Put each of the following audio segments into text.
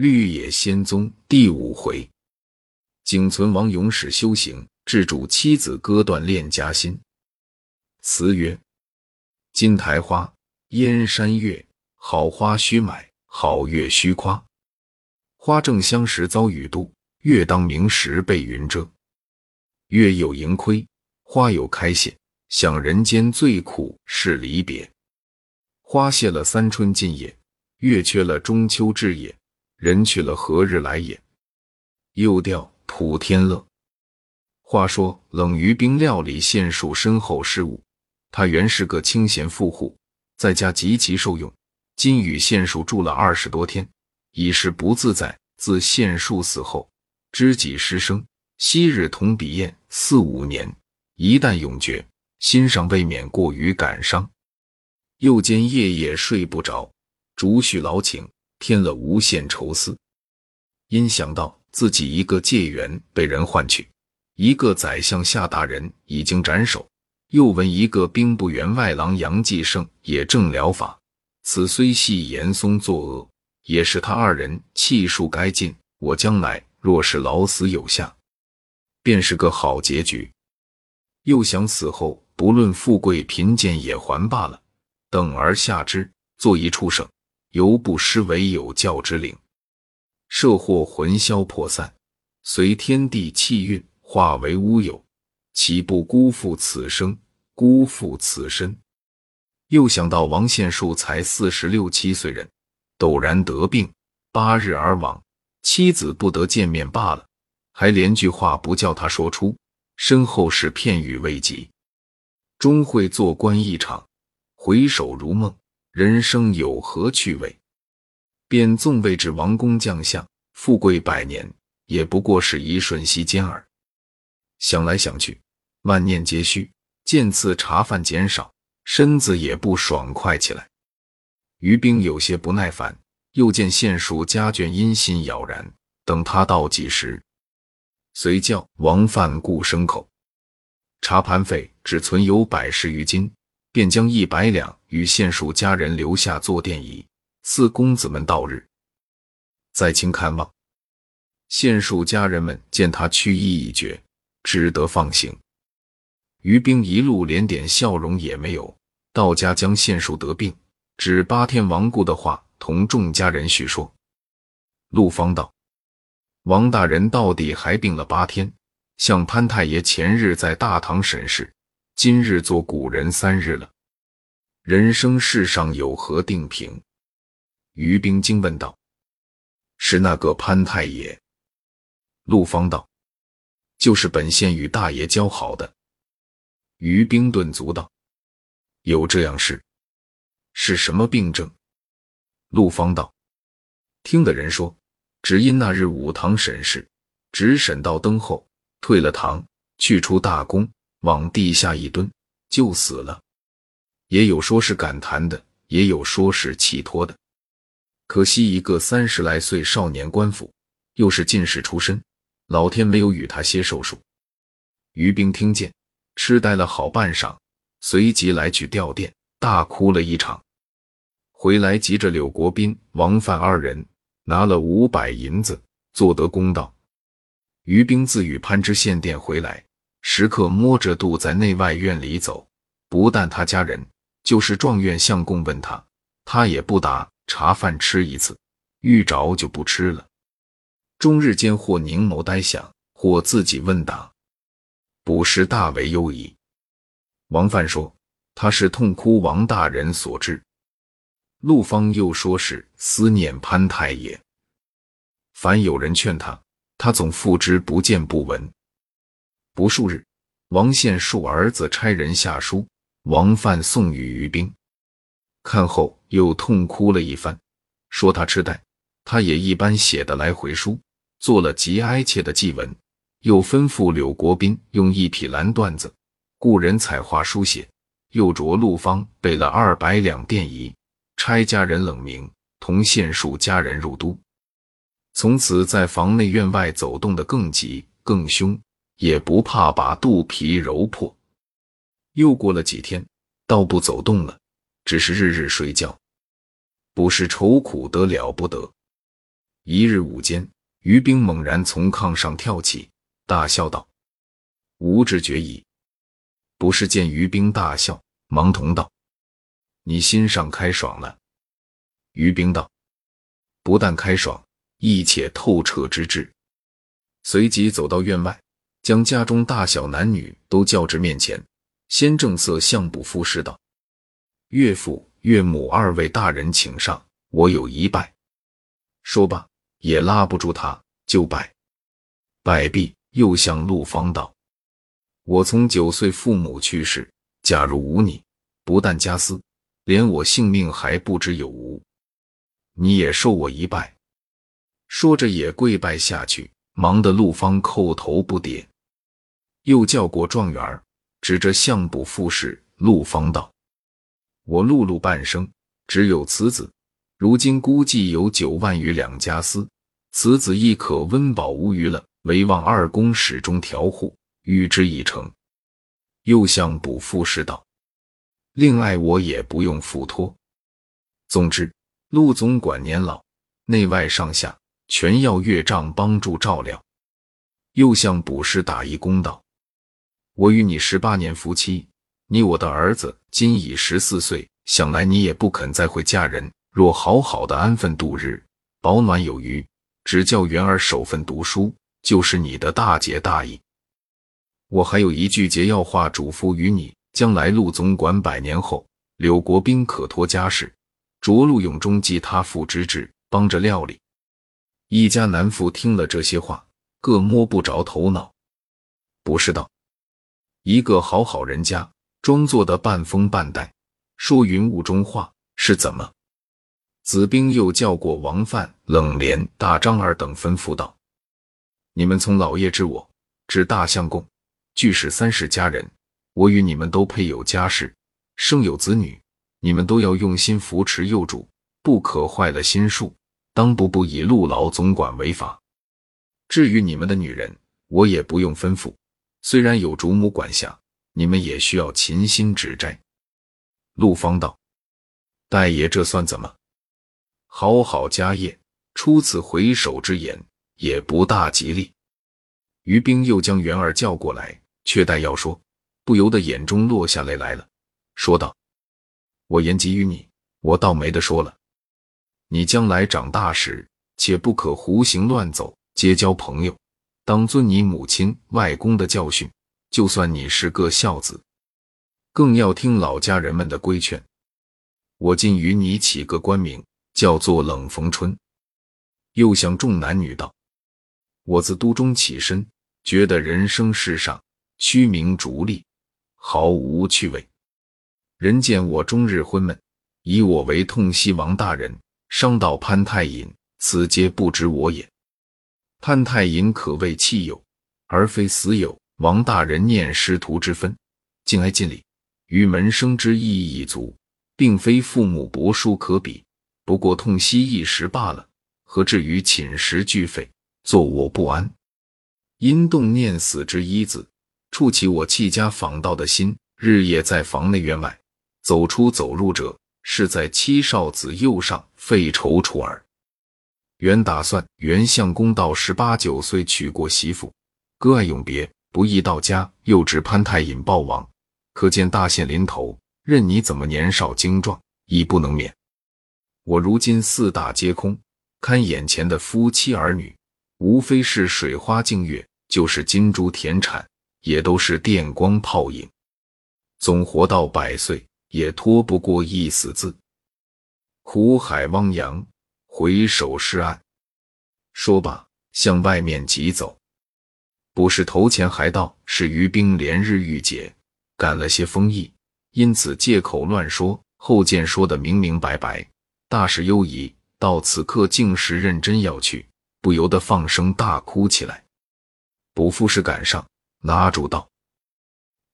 绿野仙踪第五回，景存王永始修行，致主妻子割断恋家心。词曰：金台花，燕山月，好花须买，好月须夸。花正香时遭雨度，月当明时被云遮。月有盈亏，花有开谢，想人间最苦是离别。花谢了三春尽也，月缺了中秋至也。人去了何日来也？又调普天乐。话说冷于冰料理县属深厚事务，他原是个清闲富户，在家极其受用。今与县属住了二十多天，已是不自在。自县属死后，知己失声，昔日同比宴四五年，一旦永绝，心上未免过于感伤。又兼夜夜睡不着，逐续劳情。添了无限愁思，因想到自己一个介元被人换去，一个宰相夏大人已经斩首，又闻一个兵部员外郎杨继盛也正疗法，此虽系严嵩作恶，也是他二人气数该尽。我将来若是老死有下，便是个好结局。又想死后不论富贵贫贱也还罢了，等而下之，做一畜生。犹不失为有教之灵，社祸魂消魄散，随天地气运化为乌有，岂不辜负此生，辜负此身？又想到王献树才四十六七岁人，陡然得病，八日而亡，妻子不得见面罢了，还连句话不叫他说出，身后是片语未及，终会做官一场，回首如梦。人生有何趣味？便纵位至王公将相，富贵百年，也不过是一瞬息间耳。想来想去，万念皆虚，见次茶饭减少，身子也不爽快起来。于冰有些不耐烦，又见县署家眷阴心杳然，等他到几时，遂叫王范顾牲口，茶盘费只存有百十余斤。便将一百两与县属家人留下做奠仪，赐公子们到日再请看望。县属家人们见他去意已决，只得放行。于兵一路连点笑容也没有，到家将县属得病，只八天亡故的话同众家人叙说。陆方道：“王大人到底还病了八天，向潘太爷前日在大堂审视。”今日做古人三日了，人生世上有何定评？于冰惊问道：“是那个潘太爷？”陆方道：“就是本县与大爷交好的。”于冰顿足道：“有这样事？是什么病症？”陆方道：“听的人说，只因那日武堂审视，只审到灯后，退了堂，去出大功。”往地下一蹲，就死了。也有说是感叹的，也有说是气托的。可惜一个三十来岁少年官府，又是进士出身，老天没有与他歇寿数。于兵听见，痴呆了好半晌，随即来去吊唁，大哭了一场。回来急着柳国斌、王范二人拿了五百银子，做得公道。于兵自与潘知县殿回来。时刻摸着肚在内外院里走，不但他家人，就是状元相公问他，他也不答。茶饭吃一次，遇着就不吃了。终日间或凝眸呆想，或自己问答，不是大为忧疑。王范说他是痛哭王大人所致，陆方又说是思念潘太爷。凡有人劝他，他总付之不见不闻。不数日，王献恕儿子差人下书，王范送与于兵。看后又痛哭了一番，说他痴呆。他也一般写的来回书，做了极哀切的祭文，又吩咐柳国斌用一匹蓝缎子，雇人彩画书写，又着陆方备了二百两电仪，差家人冷明同县属家人入都。从此在房内院外走动的更急更凶。也不怕把肚皮揉破。又过了几天，倒不走动了，只是日日睡觉，不是愁苦得了不得。一日午间，于兵猛然从炕上跳起，大笑道：“吾知觉矣。”不是见于兵大笑，忙同道：“你心上开爽了。”于兵道：“不但开爽，亦且透彻之至。”随即走到院外，将家中大小男女都叫至面前，先正色相卜赋诗道：“岳父、岳母二位大人，请上，我有一拜。”说罢。也拉不住他，就拜。拜毕，又向陆芳道：“我从九岁父母去世，假如无你，不但家私，连我性命还不知有无。你也受我一拜。”说着也跪拜下去，忙得陆芳叩头不迭。又叫过状元，指着相卜复试，陆芳道：“我碌碌半生，只有此子。”如今估计有九万余两家私，此子亦可温饱无余了。唯望二公始终调护，与之以成。又向卜赋诗道：“另爱我也不用付托。总之，陆总管年老，内外上下全要岳丈帮助照料。”又向卜师打一公道：“我与你十八年夫妻，你我的儿子今已十四岁，想来你也不肯再会嫁人。”若好好的安分度日，保暖有余，只叫元儿守份读书，就是你的大节大义。我还有一句节要话嘱咐于你：将来陆总管百年后，柳国兵可托家事，着陆永中继他父之志，帮着料理。一家男妇听了这些话，各摸不着头脑。不是道，一个好好人家，装作的半疯半呆，说云雾中话，是怎么？子兵又叫过王范、冷莲、大张二等，吩咐道：“你们从老爷至我，至大相公，俱是三世家人。我与你们都配有家室，生有子女，你们都要用心扶持幼主，不可坏了心术，当不不以陆老总管为法。至于你们的女人，我也不用吩咐，虽然有主母管辖，你们也需要勤心指摘。”陆芳道：“大爷，这算怎么？”好好家业，出此回首之言，也不大吉利。于兵又将元儿叫过来，却待要说，不由得眼中落下泪来了，说道：“我言及于你，我倒没得说了。你将来长大时，且不可胡行乱走，结交朋友，当遵你母亲、外公的教训。就算你是个孝子，更要听老家人们的规劝。我今与你起个官名。”叫做冷逢春，又向众男女道：“我自都中起身，觉得人生世上虚名逐利，毫无趣味。人见我终日昏闷，以我为痛惜王大人，伤到潘太尹，此皆不知我也。潘太尹可谓弃友，而非死友。王大人念师徒之分，敬爱尽礼，与门生之意义已足，并非父母伯叔可比。”不过痛惜一时罢了，何至于寝食俱废，坐卧不安？因动念死之一字，触起我弃家访道的心，日夜在房内院外走出走入者，是在七少子右上废踌躇耳。原打算袁相公到十八九岁娶过媳妇，割爱永别，不易到家，又值潘太隐暴亡，可见大限临头，任你怎么年少精壮，亦不能免。我如今四大皆空，看眼前的夫妻儿女，无非是水花镜月，就是金珠田产，也都是电光泡影。总活到百岁，也拖不过一死字。苦海汪洋，回首是岸。说罢，向外面急走。不是头前还道是于兵连日郁结，赶了些风意，因此借口乱说。后见说的明明白白。大事忧疑，到此刻竟是认真要去，不由得放声大哭起来。卜富士赶上，拉住道：“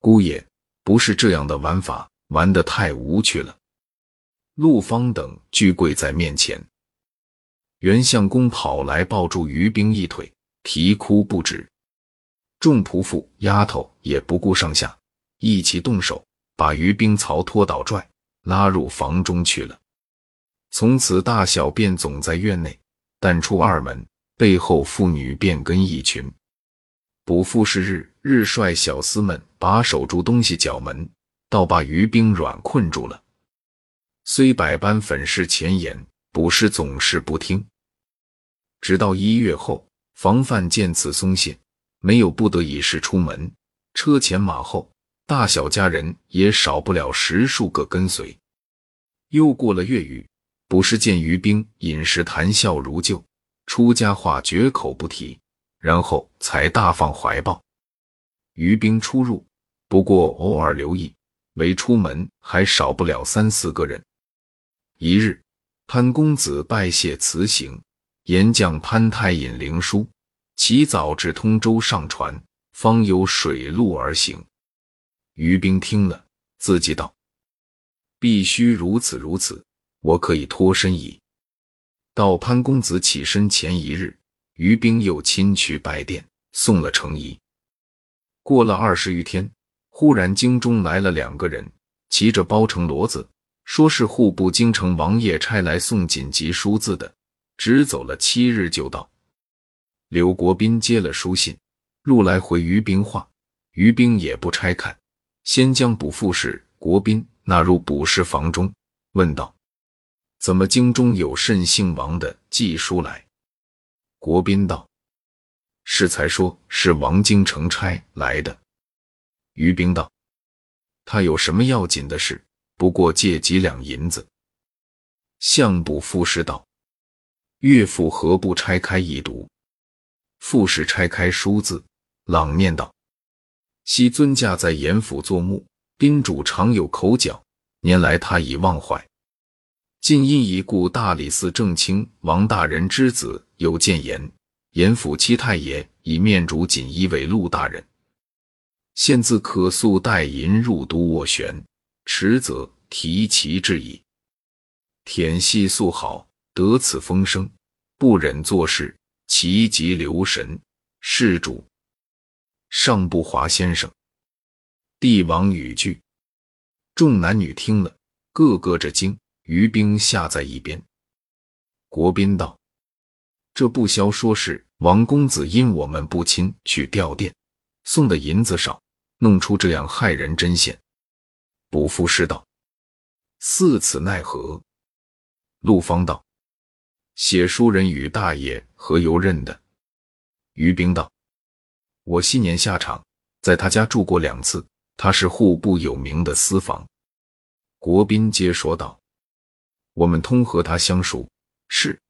姑爷，不是这样的玩法，玩得太无趣了。”陆芳等俱跪在面前。袁相公跑来抱住于冰一腿，啼哭不止。众仆妇丫头也不顾上下，一起动手，把于冰曹拖倒拽，拉入房中去了。从此，大小便总在院内，但出二门，背后妇女便跟一群。卜富是日日率小厮们把守住东西角门，倒把余兵软困住了。虽百般粉饰前言，卜氏总是不听。直到一月后，防范见此松懈，没有不得已事出门，车前马后，大小家人也少不了十数个跟随。又过了月余，卜氏见余兵饮食谈笑如旧，出家话绝口不提。然后才大放怀抱。余兵出入，不过偶尔留意，唯出门还少不了三四个人。一日，潘公子拜谢辞行，言将潘太引灵书，起早至通州上船，方有水路而行。余兵听了，自己道：“必须如此如此，我可以脱身矣。”到潘公子起身前一日。于兵又亲去拜殿，送了程仪。过了二十余天，忽然京中来了两个人，骑着包成骡子，说是户部京城王爷差来送紧急书字的，只走了七日就到。刘国斌接了书信，入来回于兵话，于兵也不拆看，先将卜副使国斌纳入卜氏房中，问道：“怎么京中有甚姓王的寄书来？”国宾道：“是才说是王京城差来的。”于兵道：“他有什么要紧的事？不过借几两银子。”相卜副使道：“岳父何不拆开一读？”副使拆开书字，朗念道：“昔尊驾在严府做幕，宾主常有口角，年来他已忘怀。近因已故大理寺正卿王大人之子。”有谏言，严府七太爷以面主锦衣为陆大人，现自可速带银入都斡旋，迟则提其至矣。舔系素好，得此风声，不忍做事，其急留神。事主上不华先生，帝王语句，众男女听了，个个着惊。于兵下在一边，国宾道。这不消说是王公子因我们不亲去吊唁，送的银子少，弄出这样害人针线。卜夫师道：“似此奈何？”陆方道：“写书人与大爷何由认的？”于兵道：“我昔年下场，在他家住过两次，他是户部有名的私房。”国宾皆说道：“我们通和他相熟，是。”